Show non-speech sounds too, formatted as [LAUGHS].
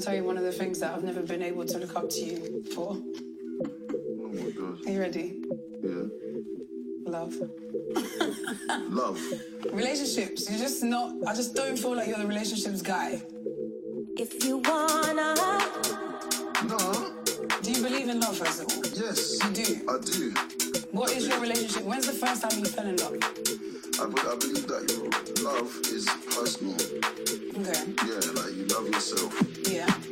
So I'm gonna tell you one of the things that I've never been able to look up to you for. Oh my god. Are you ready? Yeah. Love. [LAUGHS] Love. Relationships. You're just not. I just don't feel like you're the relationships guy. If you wanna, No. Do you believe in love first of all? Yes. You do. I do. What is your relationship? When's the first time you fell in love? I, be- I believe that your love is personal. Okay. Yeah, like you love yourself, Yeah.